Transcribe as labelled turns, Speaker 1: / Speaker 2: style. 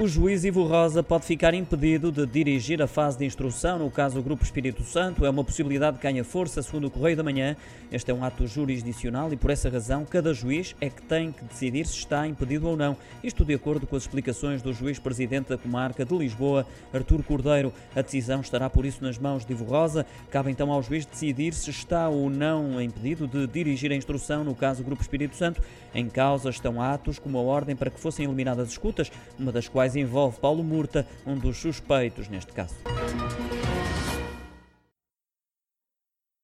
Speaker 1: O juiz Ivo Rosa pode ficar impedido de dirigir a fase de instrução no caso do Grupo Espírito Santo. É uma possibilidade que ganha força, segundo o Correio da Manhã. Este é um ato jurisdicional e, por essa razão, cada juiz é que tem que decidir se está impedido ou não. Isto de acordo com as explicações do juiz presidente da comarca de Lisboa, Artur Cordeiro. A decisão estará, por isso, nas mãos de Ivo Rosa. Cabe então ao juiz decidir se está ou não impedido de dirigir a instrução no caso do Grupo Espírito Santo. Em causa estão atos como a ordem para que fossem eliminadas escutas, uma das quais envolve Paulo Murta, um dos suspeitos neste caso.